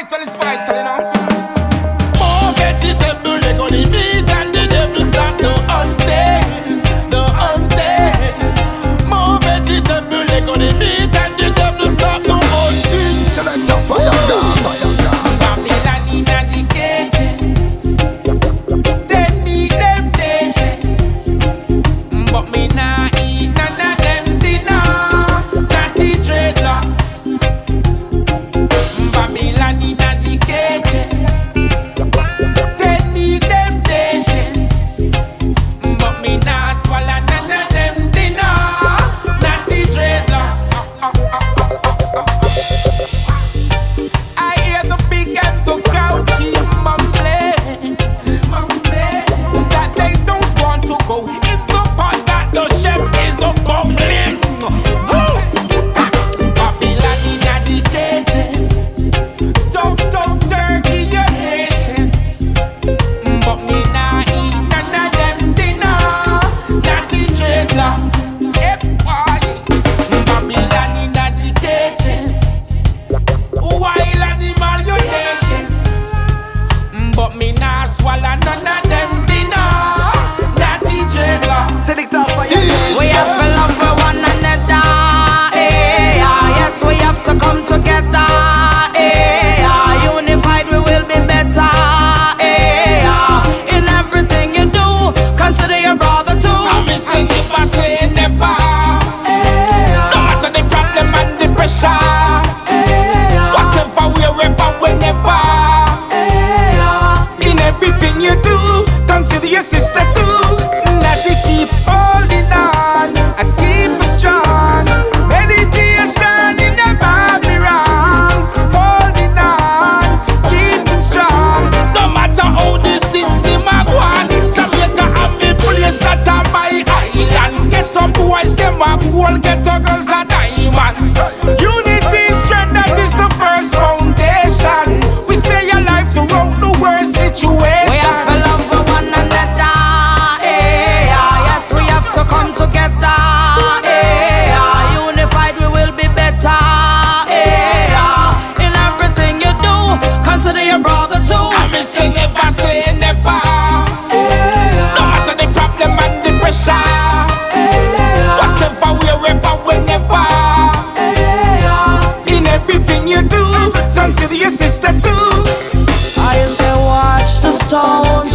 vital is vital, you know. More vegetable, they gonna be that.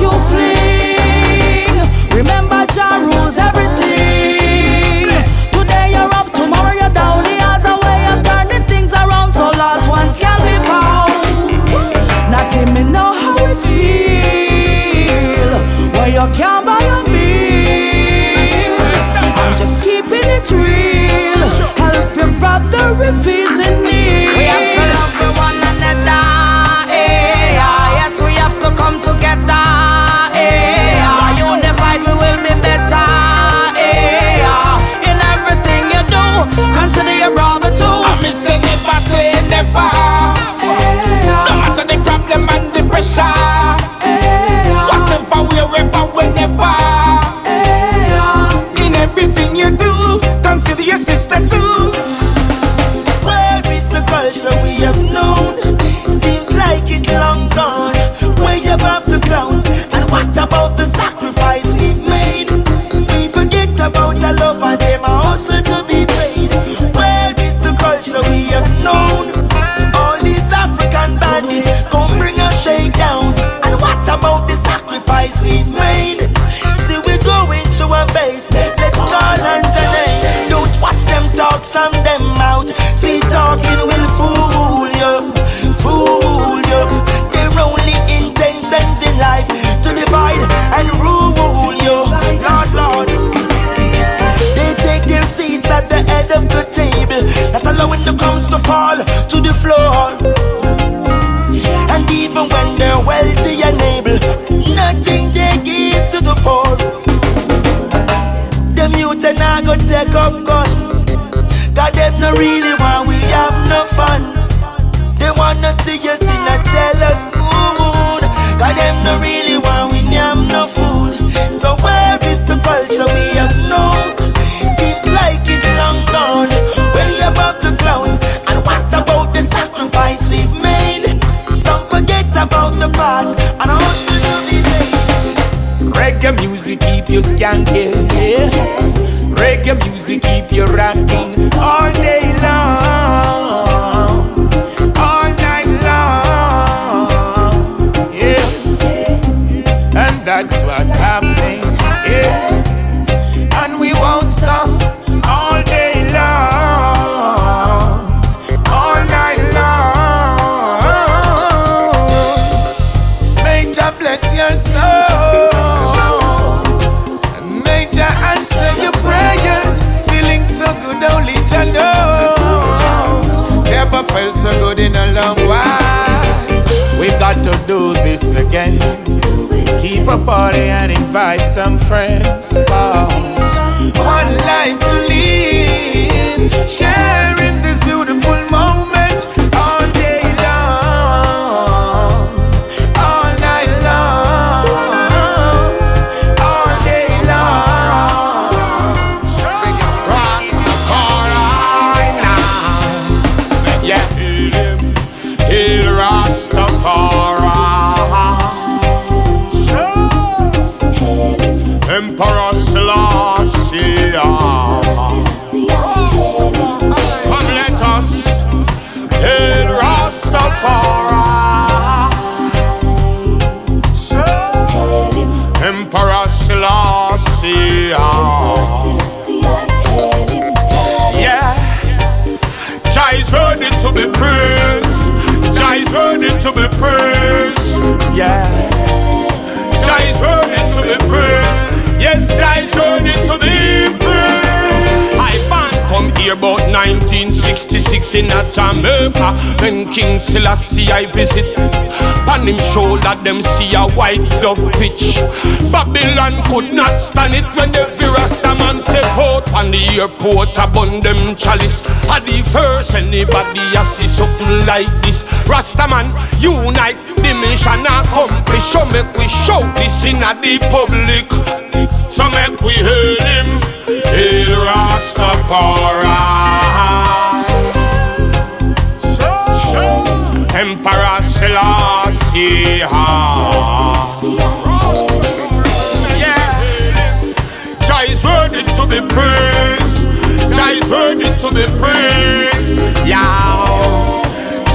Eu flee. take up gun. Cause them no really want we have no fun. They wanna see us in a jealous mood. Cause them no really want we have no food. So where is the culture we have known? Seems like it long gone, way above the clouds. And what about the sacrifice we've made? Some forget about the past and also do the day. Reggae music keep you skanking, yeah. Reggae music keep you rocking. All felt so good in a long while. We've got to do this again. Keep a party and invite some friends. Cause one life to live, sharing to be praised. Yeah. Jah is worthy to be praised. Yes, Jah is worthy to be praised. I band come here about 1966 in a Jamaica when King Selassie I visit. On him shoulder them see a white dove pitch. Babylon could not stand it when every Rasta man step out on the airport upon them chalice. At the first anybody I see something like this. Rasta man unite the mission accomplished. So make we show this in a the public. So make we hail him, hail Rastafari. Emperor Selassie. To be praised. Jah is worthy to be praised. Yeah.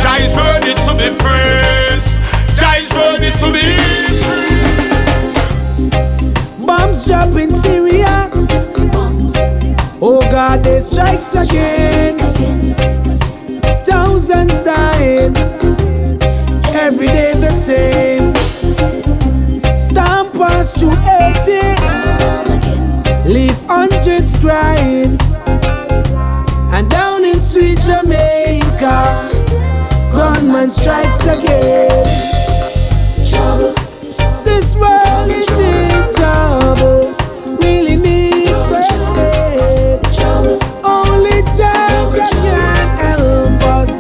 Jah is worthy to be praised. Jah is worthy to be Bombs drop in Syria. Oh God, they strikes again. Crying. And down in sweet Jamaica, gunman strikes again. Trouble. This world is in trouble. Really need first aid. Only Jah can help us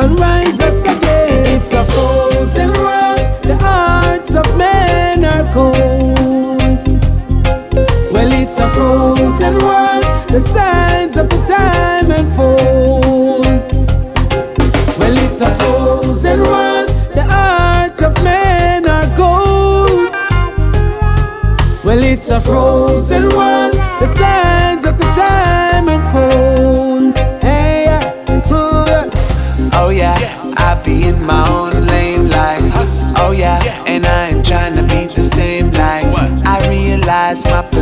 and rise us again. It's a frozen world. The hearts of men are cold. Well, it's a frozen world. The signs of the time unfold. Well, it's a frozen world. The hearts of men are gold. Well, it's a frozen world. The signs of the time unfolds. Hey, yeah, oh, yeah. Oh yeah, I be in my own lane like Oh yeah, and I ain't trying to be the same like I realize my position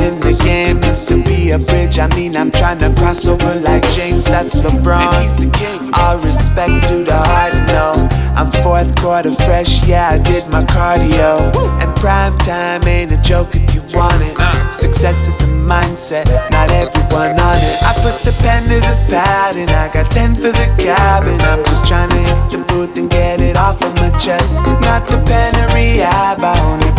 in the game is to be a bridge. I mean I'm trying to cross over like James, that's LeBron. And he's the king. All respect due to heart, no. I'm fourth quarter fresh, yeah I did my cardio. And prime time ain't a joke if you want it. Uh. Success is a mindset, not everyone on it. I put the pen to the pad and I got 10 for the cabin. I'm just trying to hit the booth and get it off of my chest. Not the pen of rehab, I only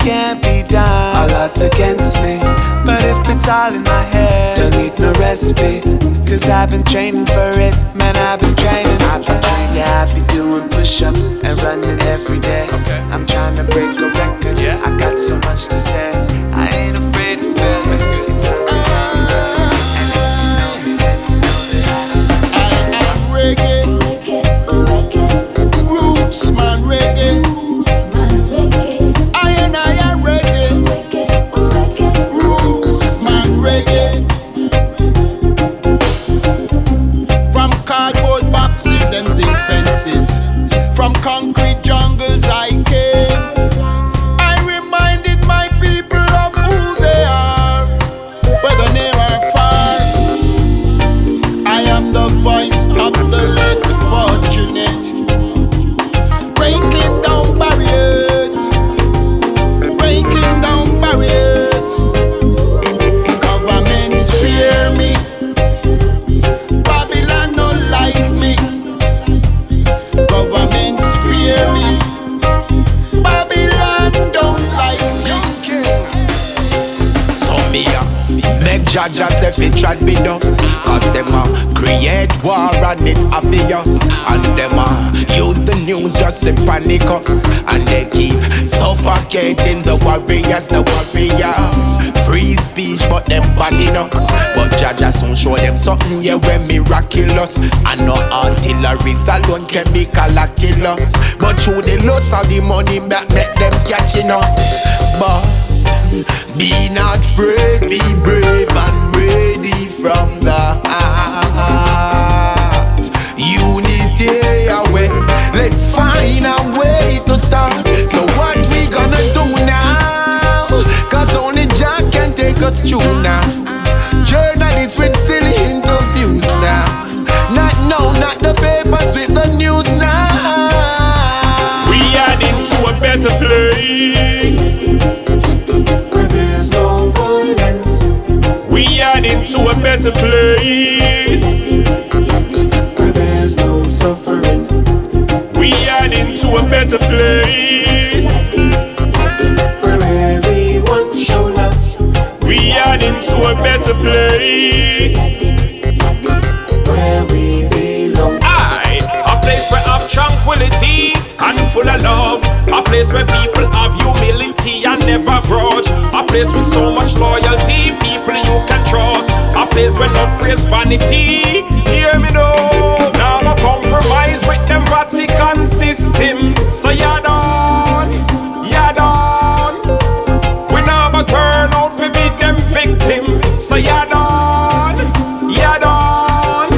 can't be done, all odds against me. But if it's all in my head, don't need no recipe. Cause I've been training for it, man, I've been training. I've been training, yeah, I be doing push ups and running every day. Okay. I'm trying to break a record, yeah. I got so much to say. Warriors, the warriors. Free speech, but them banning us. But us soon show them something, yeah, when miraculous. And no artilleries alone, chemical a kill us. But through the loss of the money, make, make them catching us. But be not afraid, be brave and ready from the heart. Unity away. Let's find a way to start. So what we gonna do can take now. Journalists with silly interviews now. Not no, not the papers with the news now. We are into a better place. Where there's no violence, We are into a better place. where there's no suffering, We are into a better place. A better place. where we belong. I, a place where of tranquility and full of love. A place where people have humility and never grudge. A place with so much loyalty, people you can trust. A place where no praise vanity. So you're done, you're done.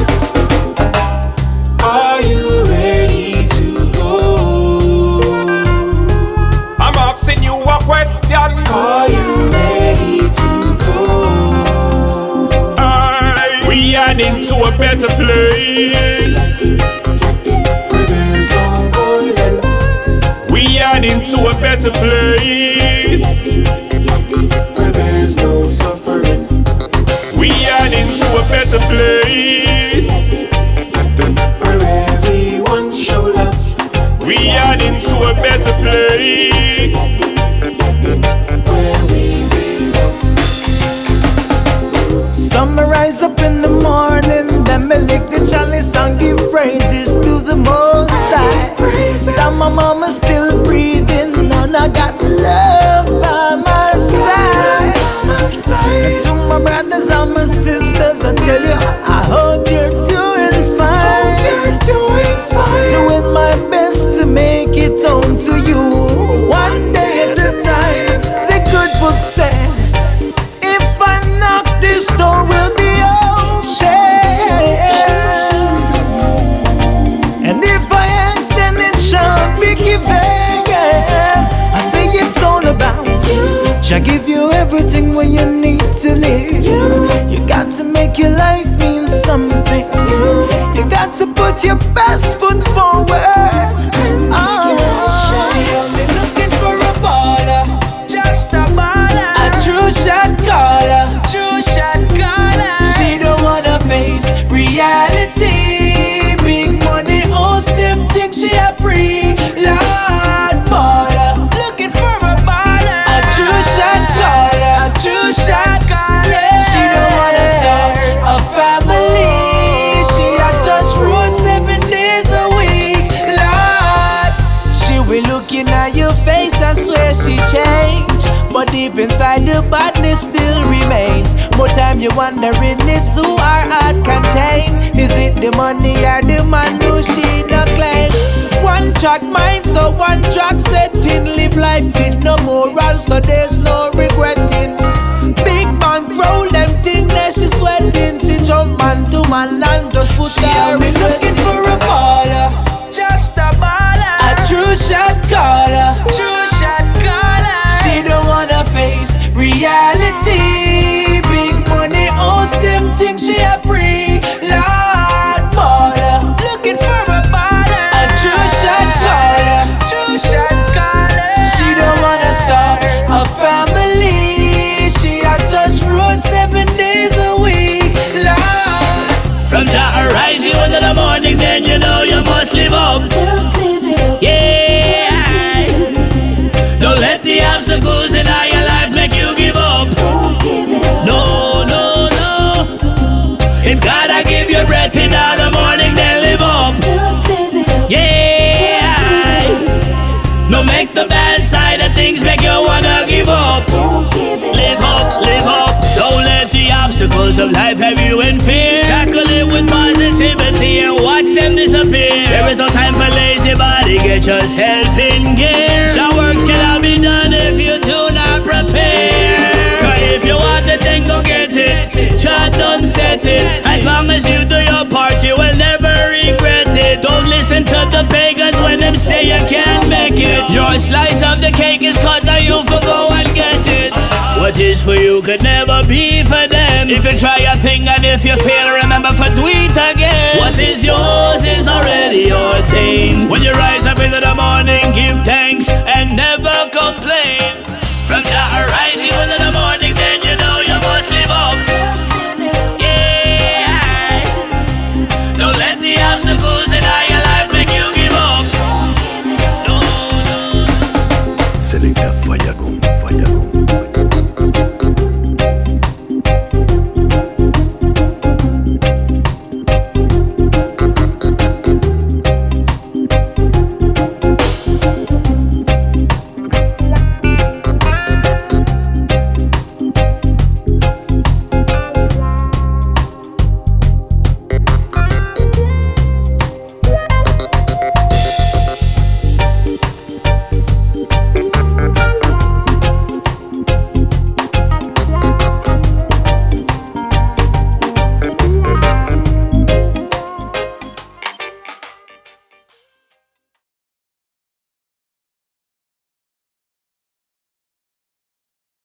Are you ready to go? I'm asking you a question. Are you ready to go? Aye. We are into a better place. We are into a better place. Better place. where everyone show love, We are into a better place. Tell you, I hope you're doing fine. You're doing fine. Doing my best to make it home to you, one day at a time. The good book said. If I knock, this door will be open. And if I ask, then it shall be given. I say it's all about you. Shall give you everything when you need to live. Got But deep inside the badness still remains. More time you wondering is who our heart contain. Is it the money or the man who she not claim? One track mind, so one track setting. Live life with no moral, so there's of life have you in fear. Tackle it with positivity and watch them disappear. There is no time for lazy body, get yourself in gear. Your works cannot be done if you do not prepare. Cause if you want it, then go get it. Jah done set it. As long as you do your part, you will never regret it. Don't listen to the pagans when them say you can't make it. Your slice of the cake is cut, and you for go and get it. What is for you could never be for them. If you try a thing and if you fail, remember for do it again. What is yours